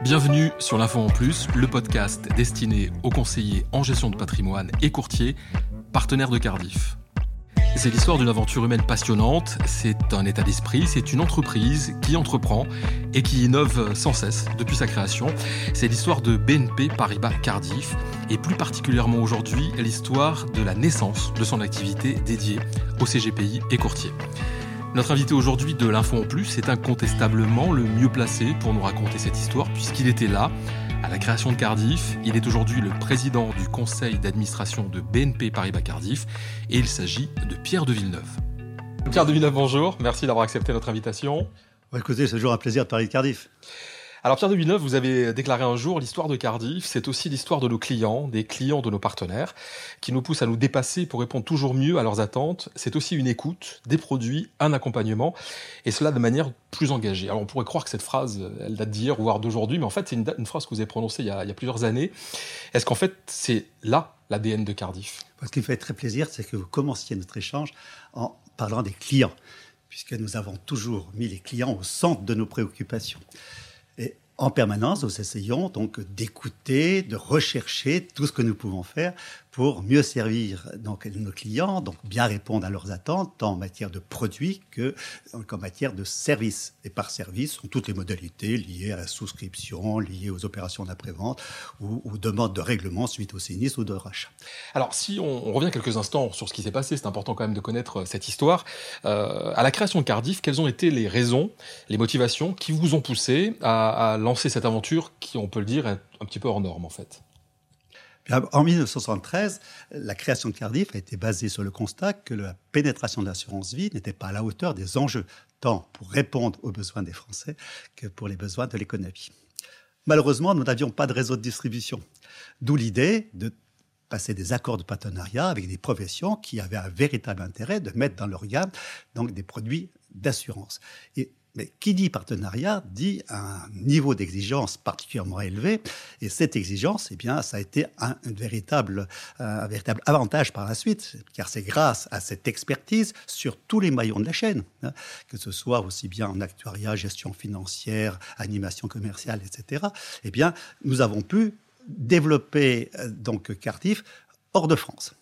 Bienvenue sur l'Info en Plus, le podcast destiné aux conseillers en gestion de patrimoine et courtiers, partenaires de Cardiff. C'est l'histoire d'une aventure humaine passionnante, c'est un état d'esprit, c'est une entreprise qui entreprend et qui innove sans cesse depuis sa création. C'est l'histoire de BNP Paribas Cardiff et plus particulièrement aujourd'hui l'histoire de la naissance de son activité dédiée aux CGPI et courtiers. Notre invité aujourd'hui de l'Info en Plus est incontestablement le mieux placé pour nous raconter cette histoire puisqu'il était là à la création de Cardiff. Il est aujourd'hui le président du conseil d'administration de BNP Paribas Cardiff et il s'agit de Pierre de Villeneuve. Pierre de Villeneuve, bonjour. Merci d'avoir accepté notre invitation. écoutez, c'est toujours un plaisir de parler de Cardiff. Alors Pierre de Villeneuve, vous avez déclaré un jour l'histoire de Cardiff, c'est aussi l'histoire de nos clients, des clients de nos partenaires, qui nous poussent à nous dépasser pour répondre toujours mieux à leurs attentes. C'est aussi une écoute, des produits, un accompagnement, et cela de manière plus engagée. Alors on pourrait croire que cette phrase, elle date d'hier, voire d'aujourd'hui, mais en fait c'est une, phrase que vous avez prononcée il y a, il y a plusieurs années. Est-ce qu'en fait c'est là l'ADN de Cardiff? Ce qui me fait très plaisir, c'est que vous commenciez notre échange en parlant des clients, puisque nous avons toujours mis les clients au centre de nos préoccupations. En permanence, nous essayons donc d'écouter, de rechercher tout ce que nous pouvons faire pour mieux servir donc, nos clients, donc bien répondre à leurs attentes, tant en matière de produits que qu'en matière de services. Et par service sont toutes les modalités liées à la souscription, liées aux opérations d'après-vente ou aux demandes de règlement suite au sinistre ou de rachat. Alors si on, revient quelques instants sur ce qui s'est passé, c'est important quand même de connaître euh, cette histoire. Euh, à la création de Cardiff, quelles ont été les raisons, les motivations qui vous ont poussé à, à cette aventure qui, on peut le dire, est un petit peu hors norme en fait en 1973, la création de Cardiff a été basée sur le constat que la pénétration de l'assurance vie n'était pas à la hauteur des enjeux, tant pour répondre aux besoins des Français que pour les besoins de l'économie. Malheureusement, nous n'avions pas de réseau de distribution, d'où l'idée de passer des accords de partenariat avec des professions qui avaient un véritable intérêt de mettre dans leur gamme donc des produits d'assurance. Et mais qui dit partenariat dit un niveau d'exigence particulièrement élevé. Et cette exigence, eh bien, ça a été un, véritable, un véritable avantage par la suite, car c'est grâce à cette expertise sur tous les maillons de la chaîne, hein, que ce soit aussi bien en actuariat, gestion financière, animation commerciale, etc. Eh bien, nous avons pu développer euh, donc Cardiff hors de France.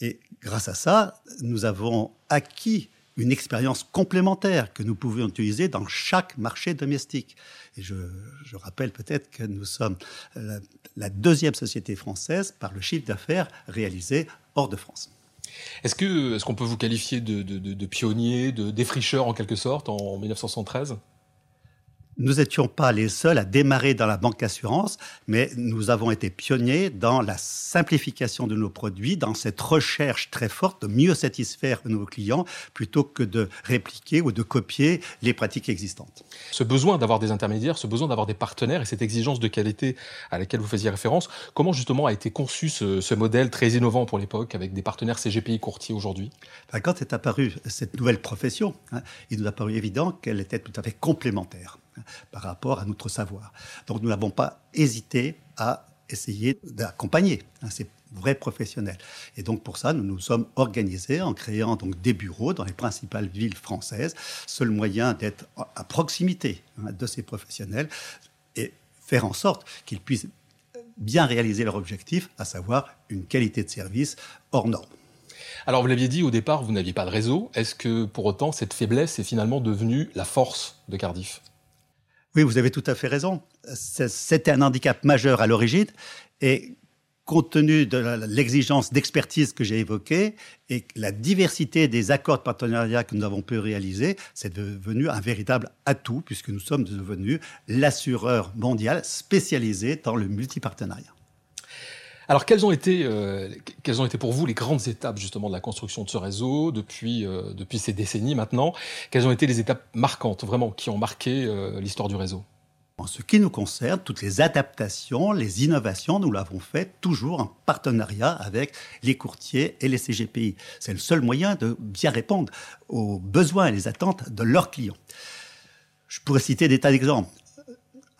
Et grâce à ça, nous avons acquis une expérience complémentaire que nous pouvions utiliser dans chaque marché domestique. Et je, rappelle peut-être que nous sommes la, deuxième société française par le chiffre d'affaires réalisé hors de France. Est-ce qu'on peut vous qualifier de, de, de, de pionnier, de défricheur en quelque sorte en 1973 nous n'étions pas les seuls à démarrer dans la banque assurance, mais nous avons été pionniers dans la simplification de nos produits, dans cette recherche très forte de mieux satisfaire nos clients plutôt que de répliquer ou de copier les pratiques existantes. Ce besoin d'avoir des intermédiaires, ce besoin d'avoir des partenaires et cette exigence de qualité à laquelle vous faisiez référence, comment justement a été conçu ce, modèle très innovant pour l'époque avec des partenaires CGPI courtiers aujourd'hui? Quand est apparue cette nouvelle profession, hein, il nous a paru évident qu'elle était tout à fait complémentaire par rapport à notre savoir. Donc nous n'avons pas hésité à essayer d'accompagner hein, ces vrais professionnels. Et donc pour ça, nous nous sommes organisés en créant donc des bureaux dans les principales villes françaises, seul moyen d'être à proximité hein, de ces professionnels et faire en sorte qu'ils puissent bien réaliser leur objectif, à savoir une qualité de service hors norme. Alors vous l'aviez dit au départ, vous n'aviez pas de réseau. Est-ce que pour autant cette faiblesse est finalement devenue la force de Cardiff? Oui, vous avez tout à fait raison. C'était un handicap majeur à l'origine et compte tenu de l'exigence d'expertise que j'ai évoquée et la diversité des accords de partenariat que nous avons pu réaliser, c'est devenu un véritable atout puisque nous sommes devenus l'assureur mondial spécialisé dans le multipartenariat. Alors, quelles ont été, euh, quelles ont été pour vous les grandes étapes justement de la construction de ce réseau depuis euh, depuis ces décennies maintenant? Quelles ont été les étapes marquantes vraiment qui ont marqué euh, l'histoire du réseau? En ce qui nous concerne, toutes les adaptations, les innovations, nous l'avons fait toujours en partenariat avec les courtiers et les CGPI. C'est le seul moyen de bien répondre aux besoins et les attentes de leurs clients. Je pourrais citer des tas d'exemples.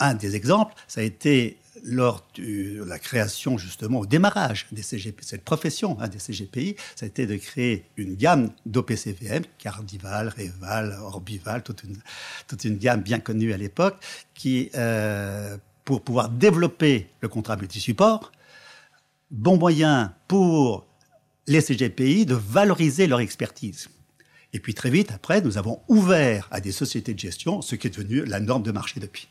Un des exemples, ça a été lors de la création, justement, au démarrage des CGP, cette profession hein, des CGPI, ça a été de créer une gamme d'OPCVM, Cardival, Réval, Orbival, toute une, gamme bien connue à l'époque, qui, euh, pour pouvoir développer le contrat multi-support, bon moyen pour les CGPI de valoriser leur expertise. Et puis très vite, après, nous avons ouvert à des sociétés de gestion, ce qui est devenu la norme de marché depuis.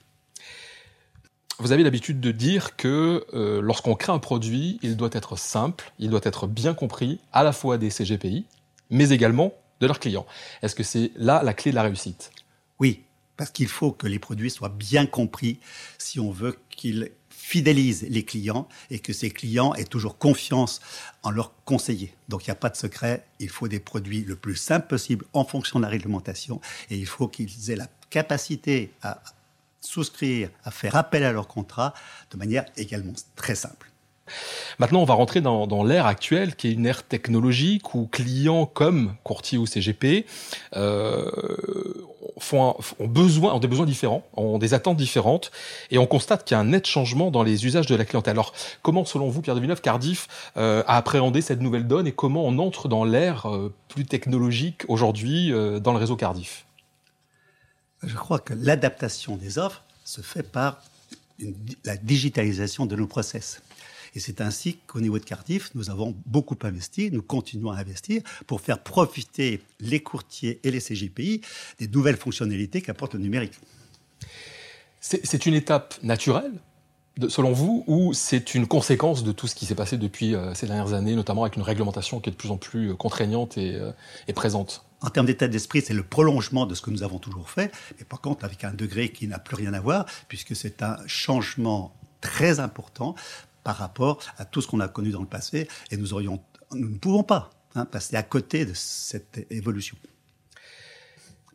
Vous avez l'habitude de dire que euh, lorsqu'on crée un produit, il doit être simple, il doit être bien compris à la fois des CGPI, mais également de leurs clients. Est-ce que c'est là la clé de la réussite? Oui, parce qu'il faut que les produits soient bien compris si on veut qu'ils fidélisent les clients et que ces clients aient toujours confiance en leurs conseillers. Donc il n'y a pas de secret, il faut des produits le plus simples possible en fonction de la réglementation et il faut qu'ils aient la capacité à souscrire, à faire appel à leur contrat de manière également très simple. Maintenant, on va rentrer dans, l'ère actuelle, qui est une ère technologique où clients comme courtiers ou CGP euh, font ont, besoin, ont des besoins différents, ont des attentes différentes, et on constate qu'il y a un net changement dans les usages de la clientèle. Alors, comment, selon vous, Pierre de Villeneuve, Cardiff euh, a appréhendé cette nouvelle donne et comment on entre dans l'ère euh, plus technologique aujourd'hui dans le réseau Cardiff? Je crois que l'adaptation des offres se fait par la digitalisation de nos process. Et c'est ainsi qu'au niveau de Cardiff, nous avons beaucoup investi, nous continuons à investir pour faire profiter les courtiers et les CGPI des nouvelles fonctionnalités qu'apporte le numérique. C'est une étape naturelle selon vous, ou c'est une conséquence de tout ce qui s'est passé depuis euh, ces dernières années, notamment avec une réglementation qui est de plus en plus euh, contraignante et, euh, et présente? En termes d'état d'esprit, c'est le prolongement de ce que nous avons toujours fait, mais par contre avec un degré qui n'a plus rien à voir, puisque c'est un changement très important par rapport à tout ce qu'on a connu dans le passé, et nous, ne pouvons pas hein, passer à côté de cette évolution.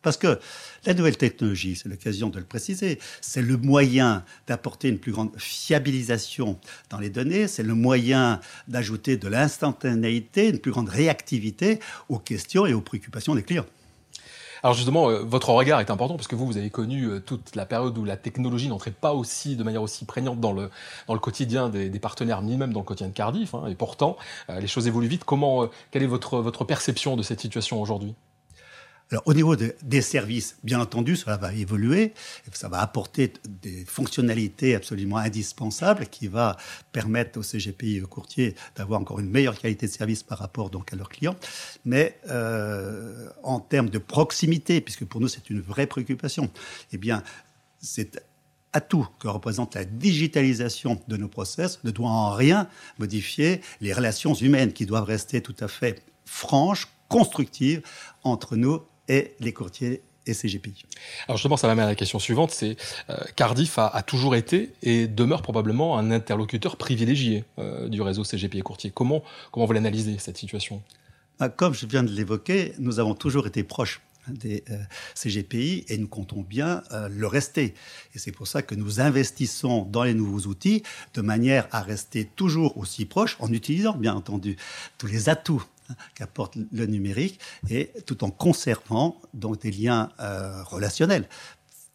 Parce que la nouvelle technologie, c'est l'occasion de le préciser, c'est le moyen d'apporter une plus grande fiabilisation dans les données, c'est le moyen d'ajouter de l'instantanéité, une plus grande réactivité aux questions et aux préoccupations des clients. Alors justement, euh, votre regard est important parce que vous, vous avez connu euh, toute la période où la technologie n'entrait pas aussi, de manière aussi prégnante dans le, dans le quotidien des, partenaires, ni même dans le quotidien de Cardiff. Hein, et pourtant, euh, les choses évoluent vite. Comment, quelle est votre, votre perception de cette situation aujourd'hui? Au niveau des services, bien entendu, cela va évoluer, ça va apporter des fonctionnalités absolument indispensables qui va permettre aux CGPI et aux courtiers d'avoir encore une meilleure qualité de service par rapport donc à leurs clients. Mais euh, en termes de proximité, puisque pour nous c'est une vraie préoccupation, eh bien, c'est atout que représente la digitalisation de nos process ne doit en rien modifier les relations humaines qui doivent rester tout à fait franches, constructives entre nous et les courtiers et CGPI. Alors justement, ça m'amène à la question suivante, c'est euh, Cardiff a, toujours été et demeure probablement un interlocuteur privilégié euh, du réseau CGPI et courtier. Comment, comment vous l'analysez, cette situation? Ah, Comme je viens de l'évoquer, nous avons toujours été proches des euh, CGPI et nous comptons bien le rester. Et c'est pour ça que nous investissons dans les nouveaux outils de manière à rester toujours aussi proches en utilisant bien entendu tous les atouts qu'apporte le numérique, et tout en conservant des liens euh, relationnels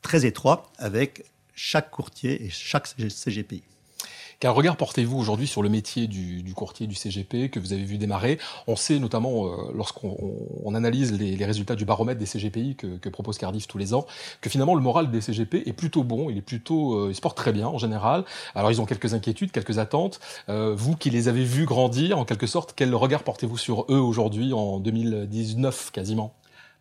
très étroits avec chaque courtier et chaque CGPI. Quel regard portez-vous aujourd'hui sur le métier du, courtier du CGP que vous avez vu démarrer? On sait notamment, euh, lorsqu'on analyse les, résultats du baromètre des CGPI que, propose Cardiff tous les ans, que finalement le moral des CGP est plutôt bon, il est plutôt, euh, il se porte très bien en général. Alors ils ont quelques inquiétudes, quelques attentes. Euh, vous qui les avez vus grandir, en quelque sorte, quel regard portez-vous sur eux aujourd'hui en 2019 quasiment?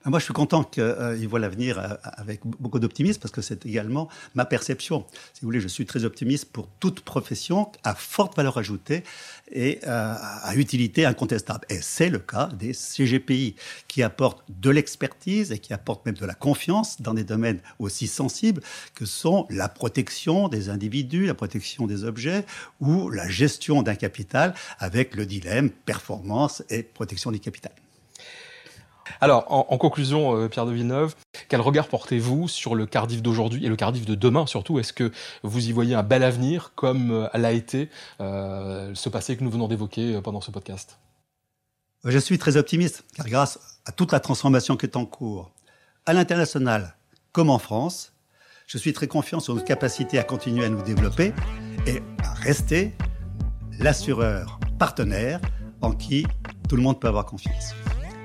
Moi, je suis content qu'ils euh, voient l'avenir euh, avec beaucoup d'optimisme parce que c'est également ma perception. Si vous voulez, je suis très optimiste pour toute profession à forte valeur ajoutée et euh, à utilité incontestable. Et c'est le cas des CGPI qui apportent de l'expertise et qui apportent même de la confiance dans des domaines aussi sensibles que sont la protection des individus, la protection des objets ou la gestion d'un capital avec le dilemme performance et protection du capital. Alors, en, conclusion, euh, Pierre de Villeneuve, quel regard portez-vous sur le Cardiff d'aujourd'hui et le Cardiff de demain surtout? Est-ce que vous y voyez un bel avenir comme euh, l'a été euh, ce passé que nous venons d'évoquer pendant ce podcast? Je suis très optimiste, car grâce à toute la transformation qui est en cours, à l'international comme en France, je suis très confiant sur notre capacité à continuer à nous développer et à rester l'assureur partenaire en qui tout le monde peut avoir confiance.